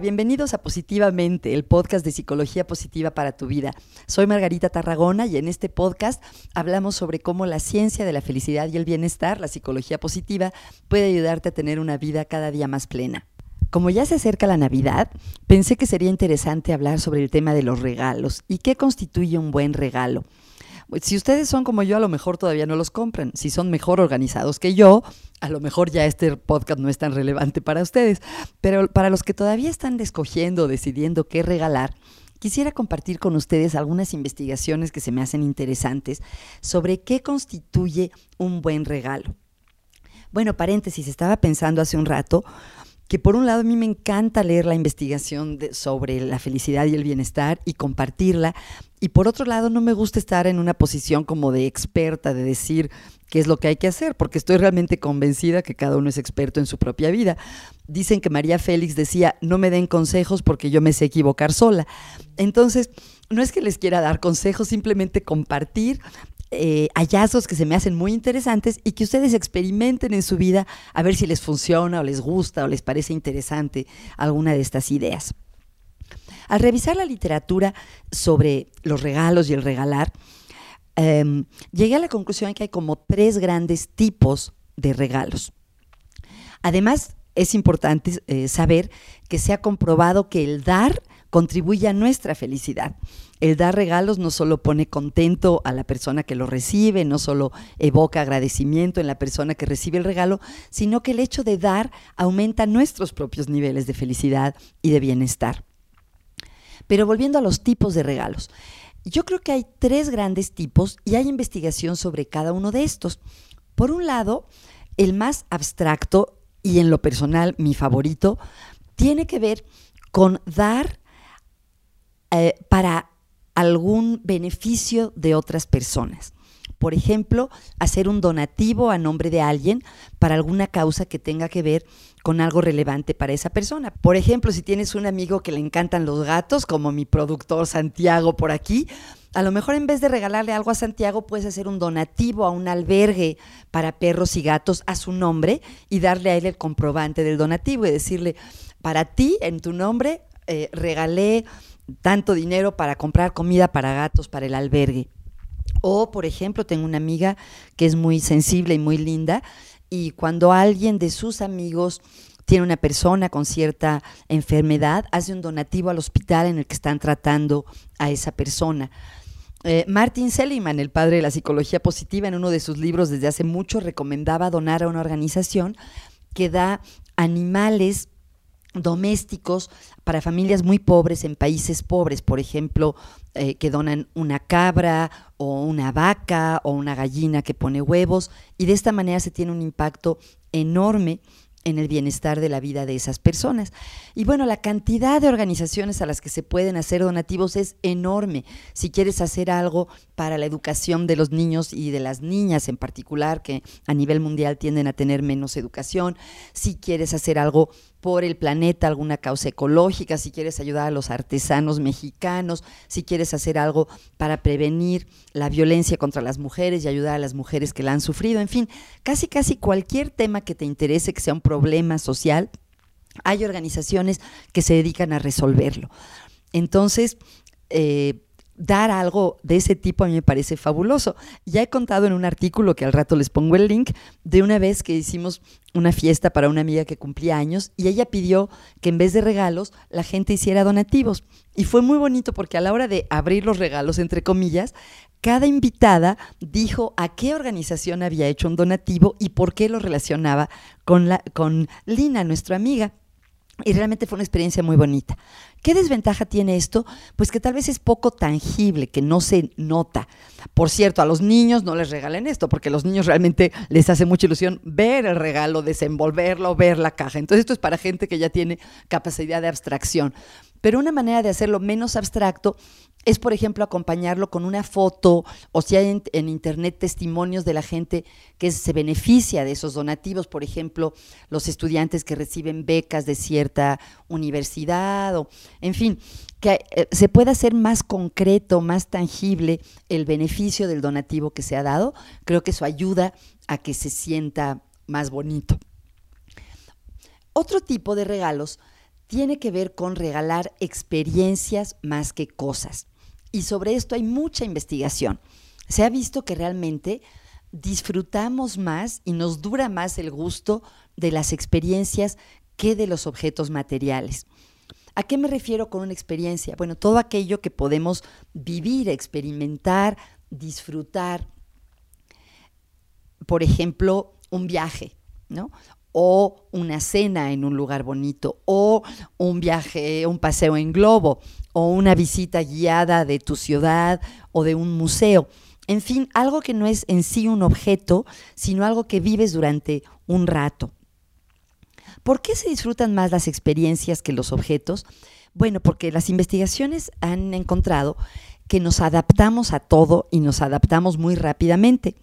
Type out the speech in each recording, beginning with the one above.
Bienvenidos a Positivamente, el podcast de psicología positiva para tu vida. Soy Margarita Tarragona y en este podcast hablamos sobre cómo la ciencia de la felicidad y el bienestar, la psicología positiva, puede ayudarte a tener una vida cada día más plena. Como ya se acerca la Navidad, pensé que sería interesante hablar sobre el tema de los regalos y qué constituye un buen regalo. Si ustedes son como yo, a lo mejor todavía no los compran. Si son mejor organizados que yo, a lo mejor ya este podcast no es tan relevante para ustedes. Pero para los que todavía están escogiendo, decidiendo qué regalar, quisiera compartir con ustedes algunas investigaciones que se me hacen interesantes sobre qué constituye un buen regalo. Bueno, paréntesis, estaba pensando hace un rato que por un lado a mí me encanta leer la investigación sobre la felicidad y el bienestar y compartirla, y por otro lado no me gusta estar en una posición como de experta, de decir qué es lo que hay que hacer, porque estoy realmente convencida que cada uno es experto en su propia vida. Dicen que María Félix decía, no me den consejos porque yo me sé equivocar sola. Entonces, no es que les quiera dar consejos, simplemente compartir eh, hallazgos que se me hacen muy interesantes y que ustedes experimenten en su vida a ver si les funciona o les gusta o les parece interesante alguna de estas ideas. Al revisar la literatura sobre los regalos y el regalar, em, llegué a la conclusión que hay como tres grandes tipos de regalos. Además, es importante eh, saber que se ha comprobado que el dar contribuye a nuestra felicidad. El dar regalos no solo pone contento a la persona que lo recibe, no solo evoca agradecimiento en la persona que recibe el regalo, sino que el hecho de dar aumenta nuestros propios niveles de felicidad y de bienestar. Pero volviendo a los tipos de regalos, yo creo que hay tres grandes tipos y hay investigación sobre cada uno de estos. Por un lado, el más abstracto y en lo personal mi favorito, tiene que ver con dar eh, para algún beneficio de otras personas. Por ejemplo, hacer un donativo a nombre de alguien para alguna causa que tenga que ver con algo relevante para esa persona. Por ejemplo, si tienes un amigo que le encantan los gatos, como mi productor Santiago por aquí, a lo mejor en vez de regalarle algo a Santiago, puedes hacer un donativo a un albergue para perros y gatos a su nombre y darle a él el comprobante del donativo y decirle, para ti, en tu nombre, eh, regalé tanto dinero para comprar comida para gatos, para el albergue. O, por ejemplo, tengo una amiga que es muy sensible y muy linda y cuando alguien de sus amigos tiene una persona con cierta enfermedad, hace un donativo al hospital en el que están tratando a esa persona. Eh, Martin Seligman, el padre de la psicología positiva, en uno de sus libros desde hace mucho recomendaba donar a una organización que da animales domésticos para familias muy pobres en países pobres, por ejemplo, eh, que donan una cabra o una vaca o una gallina que pone huevos y de esta manera se tiene un impacto enorme en el bienestar de la vida de esas personas. Y bueno, la cantidad de organizaciones a las que se pueden hacer donativos es enorme. Si quieres hacer algo para la educación de los niños y de las niñas en particular, que a nivel mundial tienden a tener menos educación, si quieres hacer algo por el planeta, alguna causa ecológica, si quieres ayudar a los artesanos mexicanos, si quieres hacer algo para prevenir la violencia contra las mujeres y ayudar a las mujeres que la han sufrido, en fin, casi casi cualquier tema que te interese, que sea un problema social, hay organizaciones que se dedican a resolverlo. Entonces, eh, dar algo de ese tipo a mí me parece fabuloso. Ya he contado en un artículo que al rato les pongo el link de una vez que hicimos una fiesta para una amiga que cumplía años y ella pidió que en vez de regalos la gente hiciera donativos. Y fue muy bonito porque a la hora de abrir los regalos, entre comillas, cada invitada dijo a qué organización había hecho un donativo y por qué lo relacionaba con, la, con Lina, nuestra amiga. Y realmente fue una experiencia muy bonita. ¿Qué desventaja tiene esto? Pues que tal vez es poco tangible, que no se nota. Por cierto, a los niños no les regalen esto, porque a los niños realmente les hace mucha ilusión ver el regalo, desenvolverlo, ver la caja. Entonces esto es para gente que ya tiene capacidad de abstracción. Pero una manera de hacerlo menos abstracto es, por ejemplo, acompañarlo con una foto o si hay en, internet testimonios de la gente que se beneficia de esos donativos, por ejemplo, los estudiantes que reciben becas de cierta universidad o, en fin, que eh, se pueda hacer más concreto, más tangible el beneficio del donativo que se ha dado. Creo que eso ayuda a que se sienta más bonito. Otro tipo de regalos tiene que ver con regalar experiencias más que cosas. Y sobre esto hay mucha investigación. Se ha visto que realmente disfrutamos más y nos dura más el gusto de las experiencias que de los objetos materiales. ¿A qué me refiero con una experiencia? Bueno, todo aquello que podemos vivir, experimentar, disfrutar. Por ejemplo, un viaje, ¿no? O una cena en un lugar bonito, o un viaje, un paseo en globo, o una visita guiada de tu ciudad o de un museo. En fin, algo que no es en sí un objeto, sino algo que vives durante un rato. ¿Por qué se disfrutan más las experiencias que los objetos? Bueno, porque las investigaciones han encontrado que nos adaptamos a todo y nos adaptamos muy rápidamente.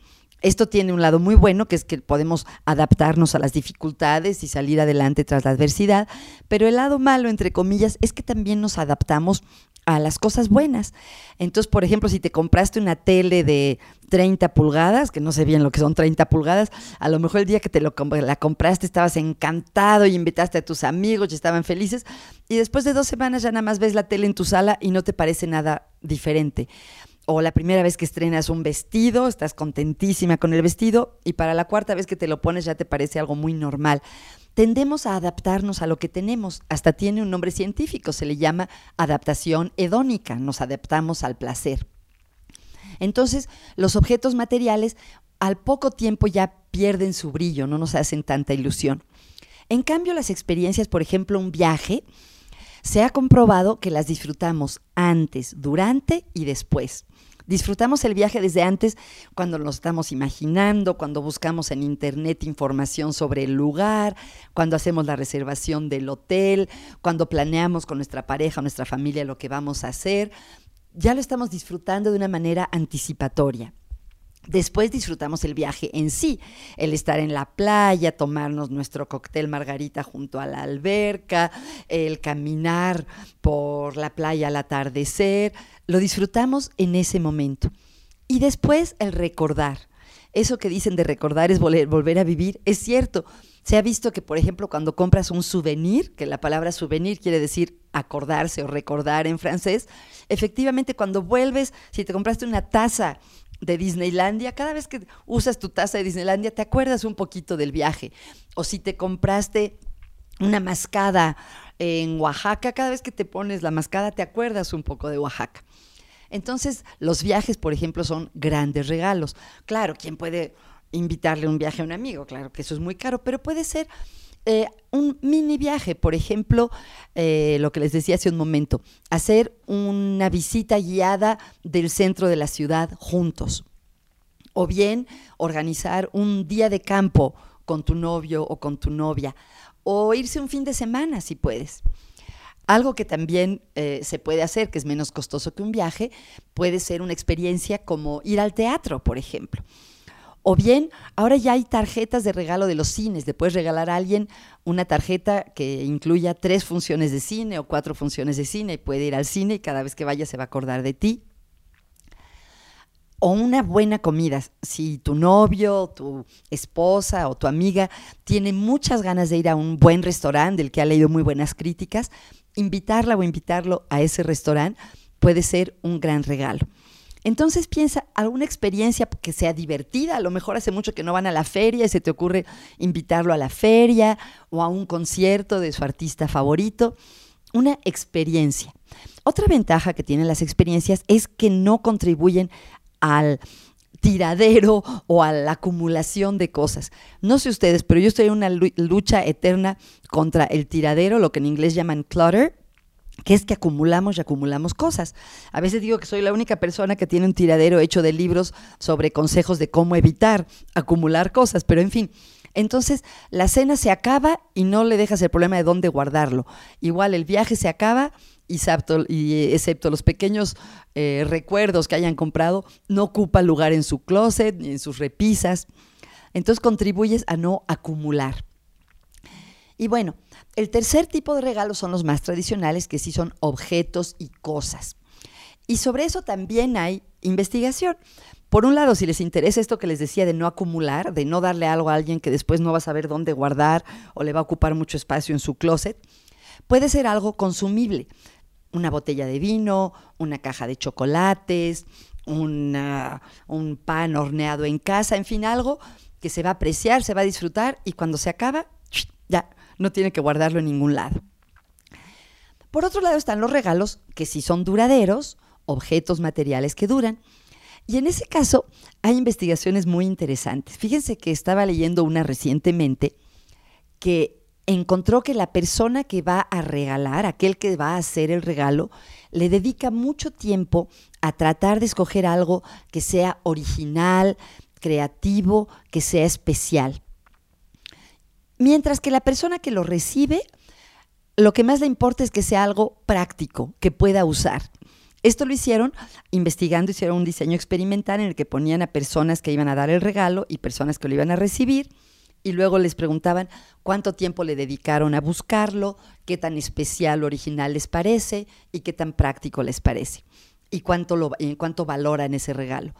Esto tiene un lado muy bueno, que es que podemos adaptarnos a las dificultades y salir adelante tras la adversidad, pero el lado malo, entre comillas, es que también nos adaptamos a las cosas buenas. Entonces, por ejemplo, si te compraste una tele de 30 pulgadas, que no sé bien lo que son 30 pulgadas, a lo mejor el día que te la compraste estabas encantado y invitaste a tus amigos y estaban felices, y después de dos semanas ya nada más ves la tele en tu sala y no te parece nada diferente o la primera vez que estrenas un vestido, estás contentísima con el vestido y para la cuarta vez que te lo pones ya te parece algo muy normal. Tendemos a adaptarnos a lo que tenemos, hasta tiene un nombre científico, se le llama adaptación hedónica, nos adaptamos al placer. Entonces, los objetos materiales al poco tiempo ya pierden su brillo, no nos hacen tanta ilusión. En cambio, las experiencias, por ejemplo, un viaje, se ha comprobado que las disfrutamos antes, durante y después. Disfrutamos el viaje desde antes cuando nos estamos imaginando, cuando buscamos en internet información sobre el lugar, cuando hacemos la reservación del hotel, cuando planeamos con nuestra pareja nuestra familia lo que vamos a hacer. Ya lo estamos disfrutando de una manera anticipatoria. Después disfrutamos el viaje en sí, el estar en la playa, tomarnos nuestro cóctel margarita junto a la alberca, el caminar por la playa al atardecer, lo disfrutamos en ese momento. Y después el recordar. Eso que dicen de recordar es volver, a vivir, es cierto. Se ha visto que, por ejemplo, cuando compras un souvenir, que la palabra souvenir quiere decir acordarse o recordar en francés, efectivamente cuando vuelves, si te compraste una taza de Disneylandia, cada vez que usas tu taza de Disneylandia te acuerdas un poquito del viaje. O si te compraste una mascada en Oaxaca, cada vez que te pones la mascada te acuerdas un poco de Oaxaca. Entonces, los viajes, por ejemplo, son grandes regalos. Claro, ¿quién puede invitarle un viaje a un amigo? Claro que eso es muy caro, pero puede ser eh, un mini viaje, por ejemplo, eh, lo que les decía hace un momento, hacer una visita guiada del centro de la ciudad juntos. O bien organizar un día de campo con tu novio o con tu novia. O irse un fin de semana si puedes. Algo que también eh, se puede hacer, que es menos costoso que un viaje, puede ser una experiencia como ir al teatro, por ejemplo. O bien, ahora ya hay tarjetas de regalo de los cines. Le puedes regalar a alguien una tarjeta que incluya tres funciones de cine o cuatro funciones de cine y puede ir al cine y cada vez que vaya se va a acordar de ti. O una buena comida. Si tu novio, tu esposa o tu amiga tiene muchas ganas de ir a un buen restaurante del que ha leído muy buenas críticas, invitarla o invitarlo a ese restaurante puede ser un gran regalo. Entonces piensa alguna experiencia que sea divertida, a lo mejor hace mucho que no van a la feria y se te ocurre invitarlo a la feria o a un concierto de su artista favorito. Una experiencia. Otra ventaja que tienen las experiencias es que no contribuyen al tiradero o a la acumulación de cosas. No sé ustedes, pero yo estoy en una lucha eterna contra el tiradero, lo que en inglés llaman clutter, que es que acumulamos y acumulamos cosas. A veces digo que soy la única persona que tiene un tiradero hecho de libros sobre consejos de cómo evitar acumular cosas, pero en fin. Entonces, la cena se acaba y no le dejas el problema de dónde guardarlo. Igual el viaje se acaba y, excepto, los pequeños eh, recuerdos que hayan comprado, no ocupa lugar en su closet ni en sus repisas. Entonces contribuyes a no acumular. Y bueno, el tercer tipo de regalos son los más tradicionales, que sí son objetos y cosas. Y sobre eso también hay investigación. Por un lado, si les interesa esto que les decía de no acumular, de no darle algo a alguien que después no va a saber dónde guardar o le va a ocupar mucho espacio en su closet, Puede ser algo consumible, una botella de vino, una caja de chocolates, un pan horneado en casa, en fin, algo que se va a apreciar, se va a disfrutar y cuando se acaba, ya no tiene que guardarlo en ningún lado. Por otro lado están los regalos que sí son duraderos, objetos materiales que duran. Y en ese caso hay investigaciones muy interesantes. Fíjense que estaba leyendo una recientemente que encontró que la persona que va a regalar, aquel que va a hacer el regalo, le dedica mucho tiempo a tratar de escoger algo que sea original, creativo, que sea especial. Mientras que la persona que lo recibe, lo que más le importa es que sea algo práctico, que pueda usar. Esto lo hicieron investigando, hicieron un diseño experimental en el que ponían a personas que iban a dar el regalo y personas que lo iban a recibir y luego les preguntaban cuánto tiempo le dedicaron a buscarlo, qué tan especial original les parece y qué tan práctico les parece y cuánto, lo, y cuánto valoran ese regalo.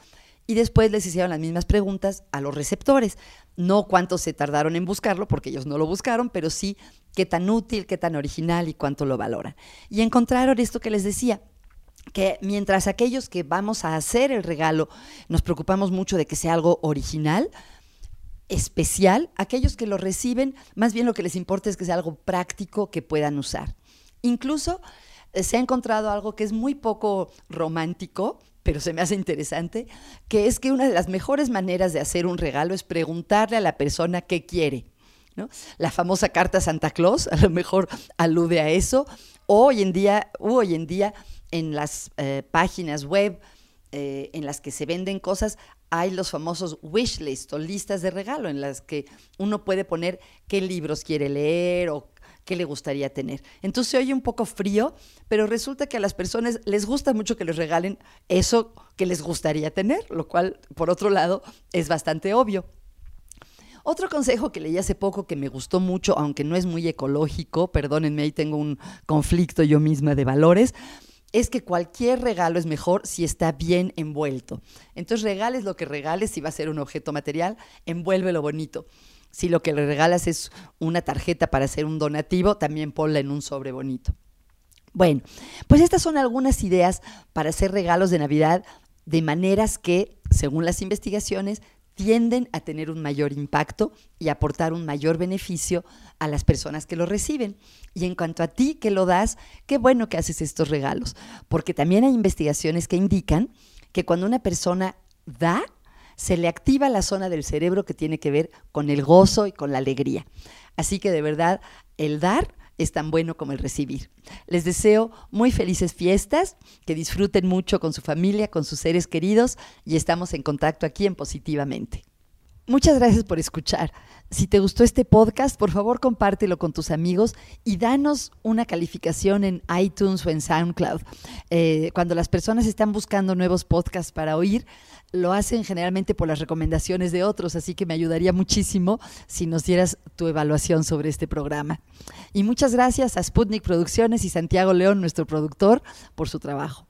Y después les hicieron las mismas preguntas a los receptores. No cuánto se tardaron en buscarlo, porque ellos no lo buscaron, pero sí qué tan útil, qué tan original y cuánto lo valoran. Y encontraron esto que les decía, que mientras aquellos que vamos a hacer el regalo nos preocupamos mucho de que sea algo original, especial, aquellos que lo reciben, más bien lo que les importa es que sea algo práctico que puedan usar. Incluso eh, se ha encontrado algo que es muy poco romántico, pero se me hace interesante, que es que una de las mejores maneras de hacer un regalo es preguntarle a la persona qué quiere. ¿no? La famosa carta Santa Claus a lo mejor alude a eso. hoy en día, hoy en día en las eh, páginas web eh, en las que se venden cosas, hay los famosos wish list o listas de regalo en las que uno puede poner qué libros quiere leer o qué le gustaría tener. Entonces se oye un poco frío, pero resulta que a las personas les gusta mucho que les regalen eso que les gustaría tener, lo cual, por otro lado, es bastante obvio. Otro consejo que leí hace poco que me gustó mucho, aunque no es muy ecológico, perdónenme, ahí tengo un conflicto yo misma de valores, es que cualquier regalo es mejor si está bien envuelto. Entonces regales lo que regales, si va a ser un objeto material, envuélvelo bonito. Si lo que le regalas es una tarjeta para hacer un donativo, también ponla en un sobre bonito. Bueno, pues estas son algunas ideas para hacer regalos de Navidad de maneras que, según las investigaciones, tienden a tener un mayor impacto y aportar un mayor beneficio a las personas que lo reciben. Y en cuanto a ti que lo das, qué bueno que haces estos regalos, porque también hay investigaciones que indican que cuando una persona da, se le activa la zona del cerebro que tiene que ver con el gozo y con la alegría. Así que de verdad, el dar es tan bueno como el recibir. Les deseo muy felices fiestas, que disfruten mucho con su familia, con sus seres queridos y estamos en contacto aquí en Positivamente. Muchas gracias por escuchar. Si te gustó este podcast, por favor compártelo con tus amigos y danos una calificación en iTunes o en SoundCloud. Eh, cuando las personas están buscando nuevos podcasts para oír, lo hacen generalmente por las recomendaciones de otros, así que me ayudaría muchísimo si nos dieras tu evaluación sobre este programa. Y muchas gracias a Sputnik Producciones y Santiago León, nuestro productor, por su trabajo.